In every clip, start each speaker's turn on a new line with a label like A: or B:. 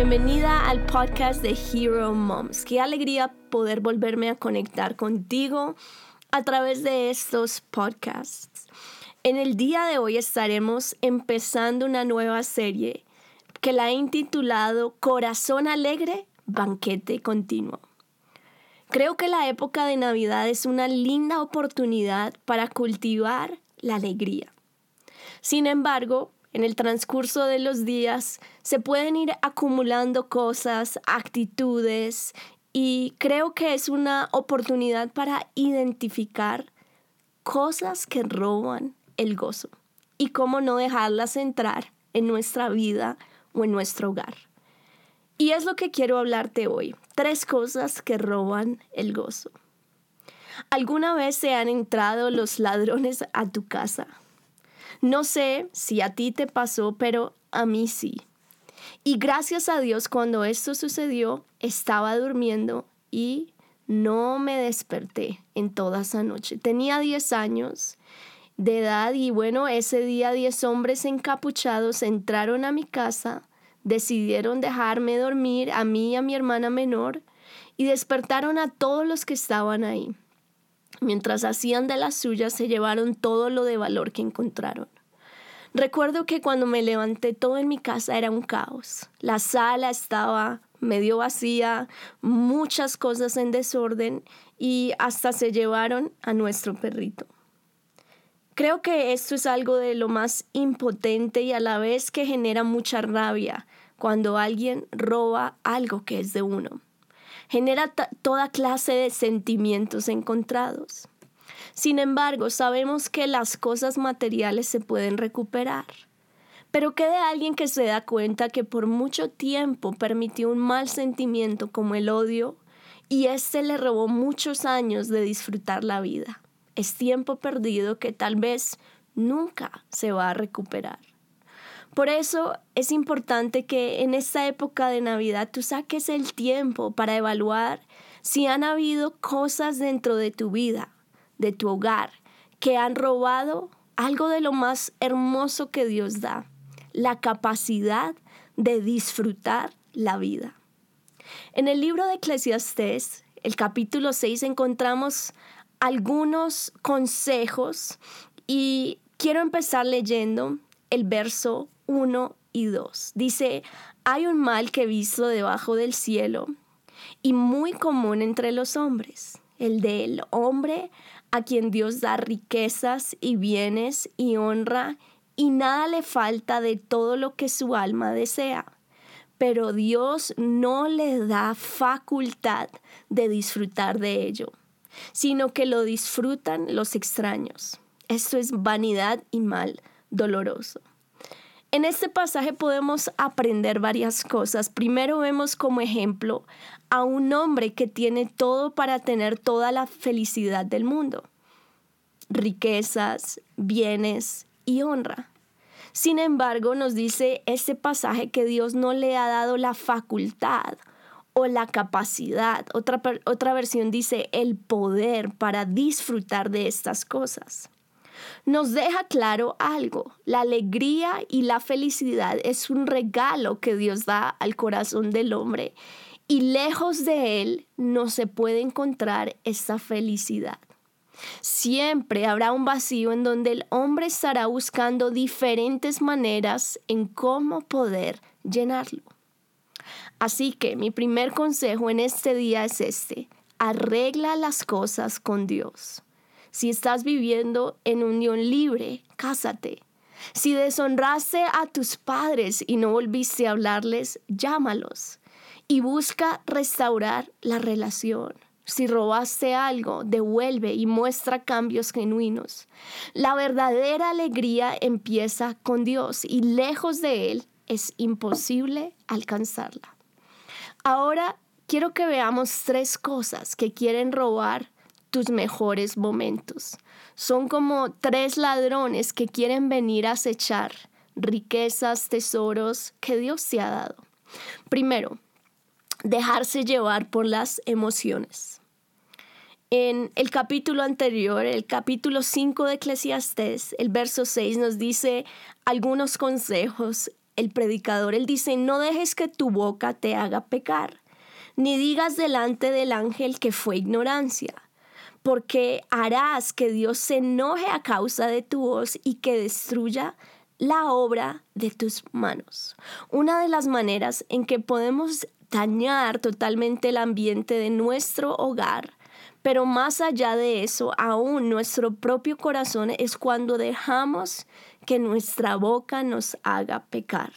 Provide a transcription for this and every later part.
A: Bienvenida al podcast de Hero Moms. Qué alegría poder volverme a conectar contigo a través de estos podcasts. En el día de hoy estaremos empezando una nueva serie que la he intitulado Corazón Alegre, Banquete Continuo. Creo que la época de Navidad es una linda oportunidad para cultivar la alegría. Sin embargo, en el transcurso de los días se pueden ir acumulando cosas, actitudes y creo que es una oportunidad para identificar cosas que roban el gozo y cómo no dejarlas entrar en nuestra vida o en nuestro hogar. Y es lo que quiero hablarte hoy. Tres cosas que roban el gozo. ¿Alguna vez se han entrado los ladrones a tu casa? No sé si a ti te pasó, pero a mí sí. Y gracias a Dios cuando esto sucedió, estaba durmiendo y no me desperté en toda esa noche. Tenía 10 años de edad y bueno, ese día 10 hombres encapuchados entraron a mi casa, decidieron dejarme dormir a mí y a mi hermana menor y despertaron a todos los que estaban ahí. Mientras hacían de las suyas, se llevaron todo lo de valor que encontraron. Recuerdo que cuando me levanté todo en mi casa era un caos. La sala estaba medio vacía, muchas cosas en desorden y hasta se llevaron a nuestro perrito. Creo que esto es algo de lo más impotente y a la vez que genera mucha rabia cuando alguien roba algo que es de uno genera toda clase de sentimientos encontrados. Sin embargo, sabemos que las cosas materiales se pueden recuperar. Pero ¿qué de alguien que se da cuenta que por mucho tiempo permitió un mal sentimiento como el odio y éste le robó muchos años de disfrutar la vida? Es tiempo perdido que tal vez nunca se va a recuperar. Por eso es importante que en esta época de Navidad tú saques el tiempo para evaluar si han habido cosas dentro de tu vida, de tu hogar, que han robado algo de lo más hermoso que Dios da, la capacidad de disfrutar la vida. En el libro de Eclesiastés, el capítulo 6, encontramos algunos consejos y quiero empezar leyendo el verso 1 y 2. Dice, hay un mal que he visto debajo del cielo y muy común entre los hombres, el del hombre a quien Dios da riquezas y bienes y honra y nada le falta de todo lo que su alma desea. Pero Dios no le da facultad de disfrutar de ello, sino que lo disfrutan los extraños. Esto es vanidad y mal doloroso. En este pasaje podemos aprender varias cosas. Primero vemos como ejemplo a un hombre que tiene todo para tener toda la felicidad del mundo. Riquezas, bienes y honra. Sin embargo, nos dice este pasaje que Dios no le ha dado la facultad o la capacidad. Otra, otra versión dice el poder para disfrutar de estas cosas nos deja claro algo. La alegría y la felicidad es un regalo que Dios da al corazón del hombre y lejos de él no se puede encontrar esta felicidad. Siempre habrá un vacío en donde el hombre estará buscando diferentes maneras en cómo poder llenarlo. Así que mi primer consejo en este día es este, arregla las cosas con Dios. Si estás viviendo en unión libre, cásate. Si deshonraste a tus padres y no volviste a hablarles, llámalos y busca restaurar la relación. Si robaste algo, devuelve y muestra cambios genuinos. La verdadera alegría empieza con Dios y lejos de Él es imposible alcanzarla. Ahora quiero que veamos tres cosas que quieren robar tus mejores momentos. Son como tres ladrones que quieren venir a acechar riquezas, tesoros que Dios te ha dado. Primero, dejarse llevar por las emociones. En el capítulo anterior, el capítulo 5 de Eclesiastés, el verso 6 nos dice algunos consejos el predicador, él dice, no dejes que tu boca te haga pecar, ni digas delante del ángel que fue ignorancia, porque harás que Dios se enoje a causa de tu voz y que destruya la obra de tus manos. Una de las maneras en que podemos dañar totalmente el ambiente de nuestro hogar, pero más allá de eso, aún nuestro propio corazón es cuando dejamos que nuestra boca nos haga pecar.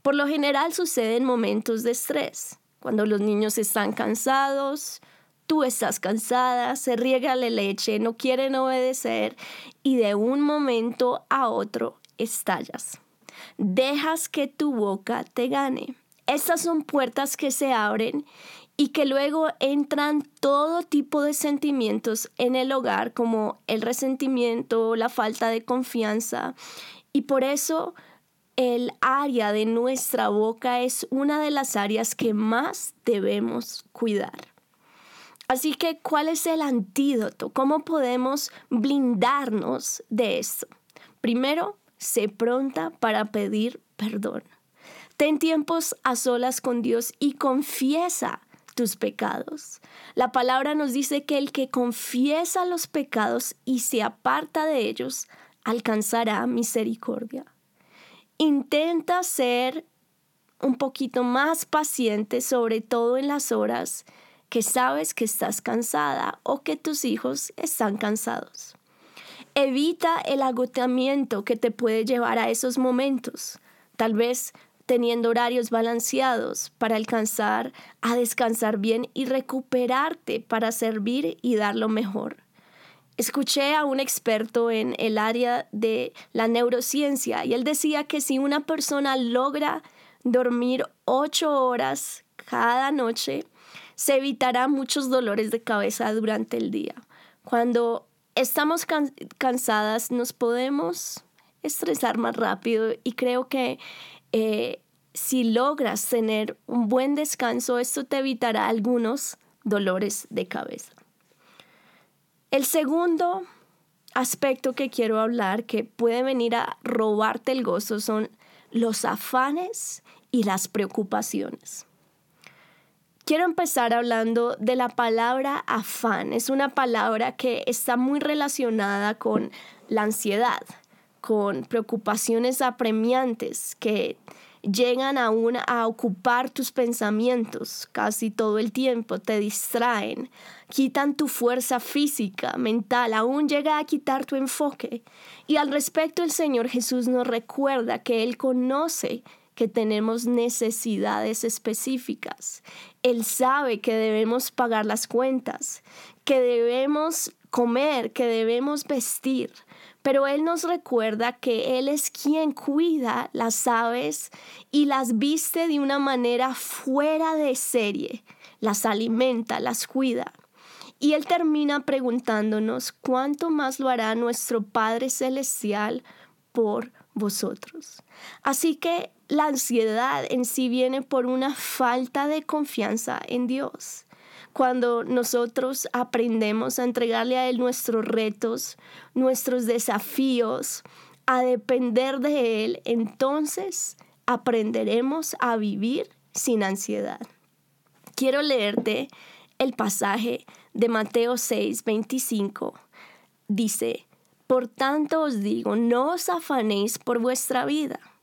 A: Por lo general sucede en momentos de estrés, cuando los niños están cansados, tú estás cansada, se riega la leche, no quieren obedecer y de un momento a otro estallas. Dejas que tu boca te gane. Estas son puertas que se abren y que luego entran todo tipo de sentimientos en el hogar como el resentimiento, la falta de confianza y por eso el área de nuestra boca es una de las áreas que más debemos cuidar. Así que, ¿cuál es el antídoto? ¿Cómo podemos blindarnos de esto? Primero, sé pronta para pedir perdón. Ten tiempos a solas con Dios y confiesa tus pecados. La palabra nos dice que el que confiesa los pecados y se aparta de ellos alcanzará misericordia. Intenta ser un poquito más paciente, sobre todo en las horas que sabes que estás cansada o que tus hijos están cansados. Evita el agotamiento que te puede llevar a esos momentos. Tal vez teniendo horarios balanceados para alcanzar a descansar bien y recuperarte para servir y dar lo mejor. Escuché a un experto en el área de la neurociencia y él decía que si una persona logra dormir ocho horas cada noche, se evitará muchos dolores de cabeza durante el día. Cuando estamos cansadas nos podemos estresar más rápido y creo que eh, si logras tener un buen descanso, esto te evitará algunos dolores de cabeza. El segundo aspecto que quiero hablar que puede venir a robarte el gozo son los afanes y las preocupaciones. Quiero empezar hablando de la palabra afán. Es una palabra que está muy relacionada con la ansiedad con preocupaciones apremiantes que llegan aún a ocupar tus pensamientos casi todo el tiempo, te distraen, quitan tu fuerza física, mental, aún llega a quitar tu enfoque. Y al respecto el Señor Jesús nos recuerda que Él conoce que tenemos necesidades específicas. Él sabe que debemos pagar las cuentas, que debemos comer, que debemos vestir, pero Él nos recuerda que Él es quien cuida las aves y las viste de una manera fuera de serie, las alimenta, las cuida. Y Él termina preguntándonos cuánto más lo hará nuestro Padre Celestial por vosotros. Así que la ansiedad en sí viene por una falta de confianza en Dios cuando nosotros aprendemos a entregarle a Él nuestros retos, nuestros desafíos, a depender de Él, entonces aprenderemos a vivir sin ansiedad. Quiero leerte el pasaje de Mateo 6, 25. Dice, Por tanto os digo, no os afanéis por vuestra vida,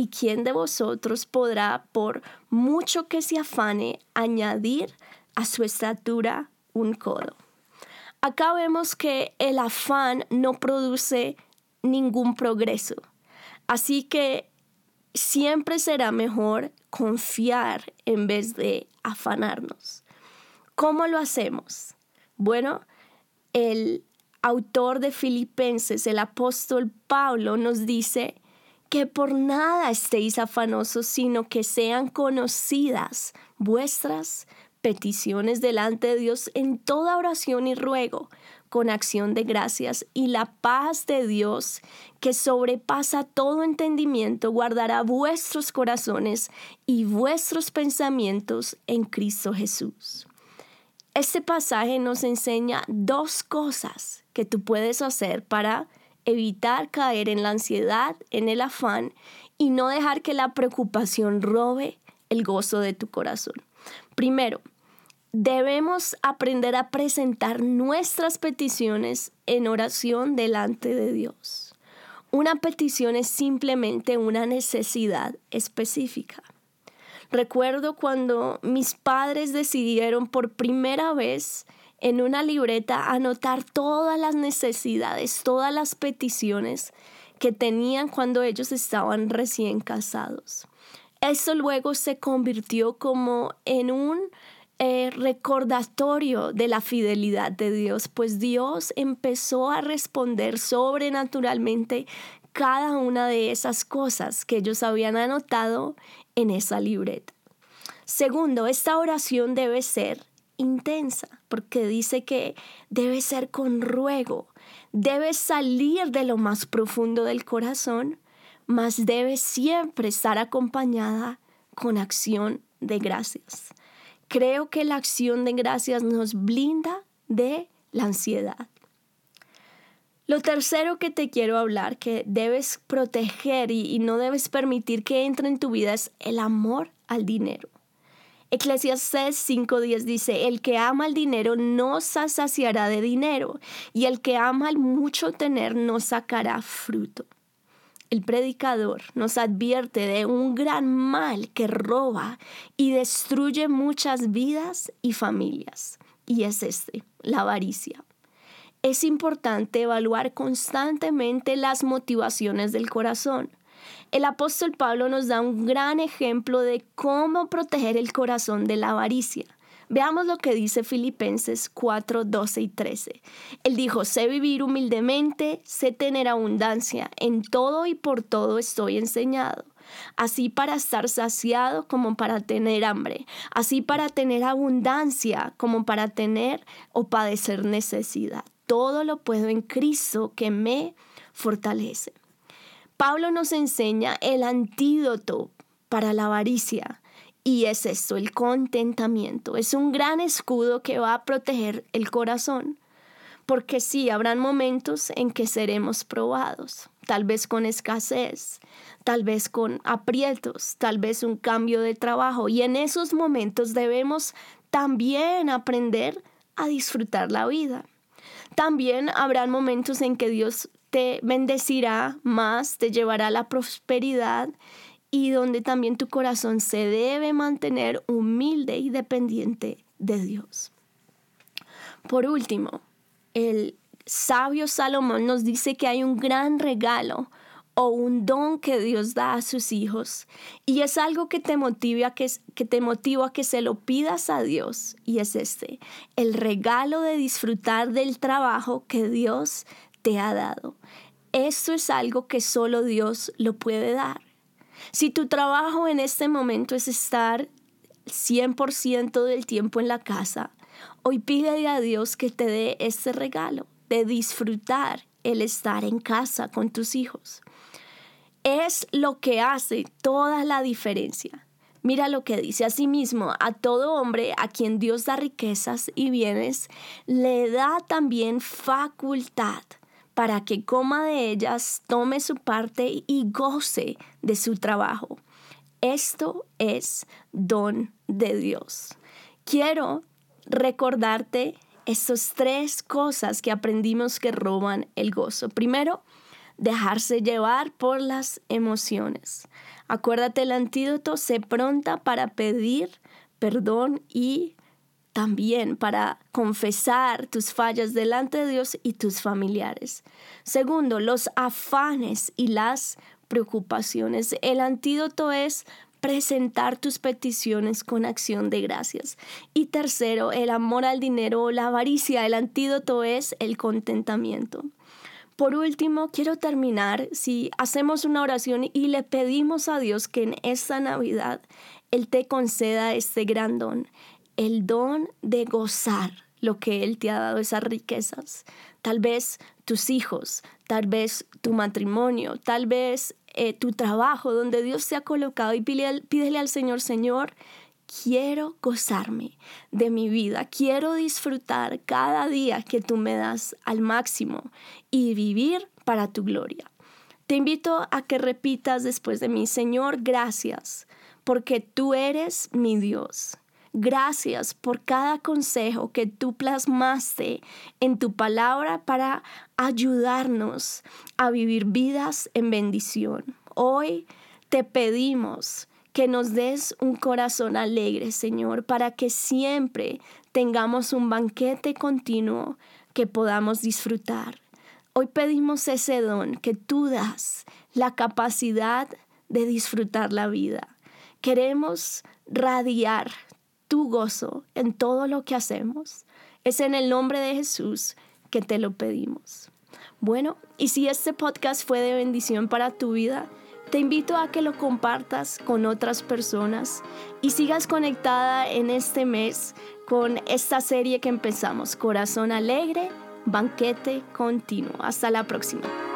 A: ¿Y quién de vosotros podrá, por mucho que se afane, añadir a su estatura un codo? Acá vemos que el afán no produce ningún progreso. Así que siempre será mejor confiar en vez de afanarnos. ¿Cómo lo hacemos? Bueno, el autor de Filipenses, el apóstol Pablo, nos dice que por nada estéis afanosos, sino que sean conocidas vuestras peticiones delante de Dios en toda oración y ruego, con acción de gracias, y la paz de Dios, que sobrepasa todo entendimiento, guardará vuestros corazones y vuestros pensamientos en Cristo Jesús. Este pasaje nos enseña dos cosas que tú puedes hacer para evitar caer en la ansiedad, en el afán y no dejar que la preocupación robe el gozo de tu corazón. Primero, debemos aprender a presentar nuestras peticiones en oración delante de Dios. Una petición es simplemente una necesidad específica. Recuerdo cuando mis padres decidieron por primera vez en una libreta anotar todas las necesidades, todas las peticiones que tenían cuando ellos estaban recién casados. Eso luego se convirtió como en un eh, recordatorio de la fidelidad de Dios, pues Dios empezó a responder sobrenaturalmente cada una de esas cosas que ellos habían anotado en esa libreta. Segundo, esta oración debe ser intensa, porque dice que debe ser con ruego, debe salir de lo más profundo del corazón, mas debe siempre estar acompañada con acción de gracias. Creo que la acción de gracias nos blinda de la ansiedad. Lo tercero que te quiero hablar, que debes proteger y, no debes permitir que entre en tu vida es el amor al dinero. Eclesiastes 5.10 dice, el que ama el dinero no se saciará de dinero y el que ama el mucho tener no sacará fruto. El predicador nos advierte de un gran mal que roba y destruye muchas vidas y familias. Y es este, la avaricia es importante evaluar constantemente las motivaciones del corazón. El apóstol Pablo nos da un gran ejemplo de cómo proteger el corazón de la avaricia. Veamos lo que dice Filipenses 4, 12 y 13. Él dijo, sé vivir humildemente, sé tener abundancia, en todo y por todo estoy enseñado. Así para estar saciado como para tener hambre, así para tener abundancia como para tener o padecer necesidad todo lo puedo en Cristo que me fortalece. Pablo nos enseña el antídoto para la avaricia y es esto, el contentamiento. Es un gran escudo que va a proteger el corazón. Porque sí, habrán momentos en que seremos probados, tal vez con escasez, tal vez con aprietos, tal vez un cambio de trabajo. Y en esos momentos debemos también aprender a disfrutar la vida. También habrán momentos en que Dios te bendecirá más, te llevará a la prosperidad y donde también tu corazón se debe mantener humilde y dependiente de Dios. Por último, el sabio Salomón nos dice que hay un gran regalo o un don que Dios da a sus hijos. Y es algo que te motiva que, que te motiva a que se lo pidas a Dios. Y es este, el regalo de disfrutar del trabajo que Dios te ha dado. Esto es algo que solo Dios lo puede dar. Si tu trabajo en este momento es estar 100% del tiempo en la casa, hoy pide a Dios que te dé este regalo de disfrutar el estar en casa con tus hijos es lo que hace toda la diferencia. Mira lo que dice asimismo, a todo hombre a quien Dios da riquezas y bienes, le da también facultad para que coma de ellas, tome su parte y goce de su trabajo. Esto es don de Dios. Quiero recordarte estas tres cosas que aprendimos que roban el gozo. Primero, dejarse llevar por las emociones. Acuérdate el antídoto, sé pronta para pedir perdón y también para confesar tus fallas delante de Dios y tus familiares. Segundo, los afanes y las preocupaciones. El antídoto es presentar tus peticiones con acción de gracias. Y tercero, el amor al dinero o la avaricia. El antídoto es el contentamiento. por último, quiero terminar si hacemos una oración y le pedimos a Dios que en esta Navidad Él te conceda este gran don, el don de gozar lo que Él te ha dado, esas riquezas. Tal vez tus hijos, tal vez tu matrimonio, tal vez eh, tu trabajo donde Dios te ha colocado y pídele al Señor, Señor, quiero gozarme de mi vida, quiero disfrutar cada día que tú me das al máximo y vivir para tu gloria. Te invito a que repitas después de mí, Señor, gracias, porque tú eres mi Dios. Gracias por cada consejo que tú plasmaste en tu palabra para ayudarnos a vivir vidas en bendición. Hoy te pedimos que nos des un corazón alegre, Señor, para que siempre tengamos un banquete continuo que podamos disfrutar. Hoy pedimos ese don que tú das, la capacidad de disfrutar la vida. Queremos radiar tu gozo en todo lo que hacemos. Es en el nombre de Jesús que te lo pedimos. Bueno, y si este podcast fue de bendición para tu vida, te invito a que lo compartas con otras personas y sigas conectada en este mes con esta serie que empezamos, Corazón Alegre, Banquete Continuo. Hasta la próxima.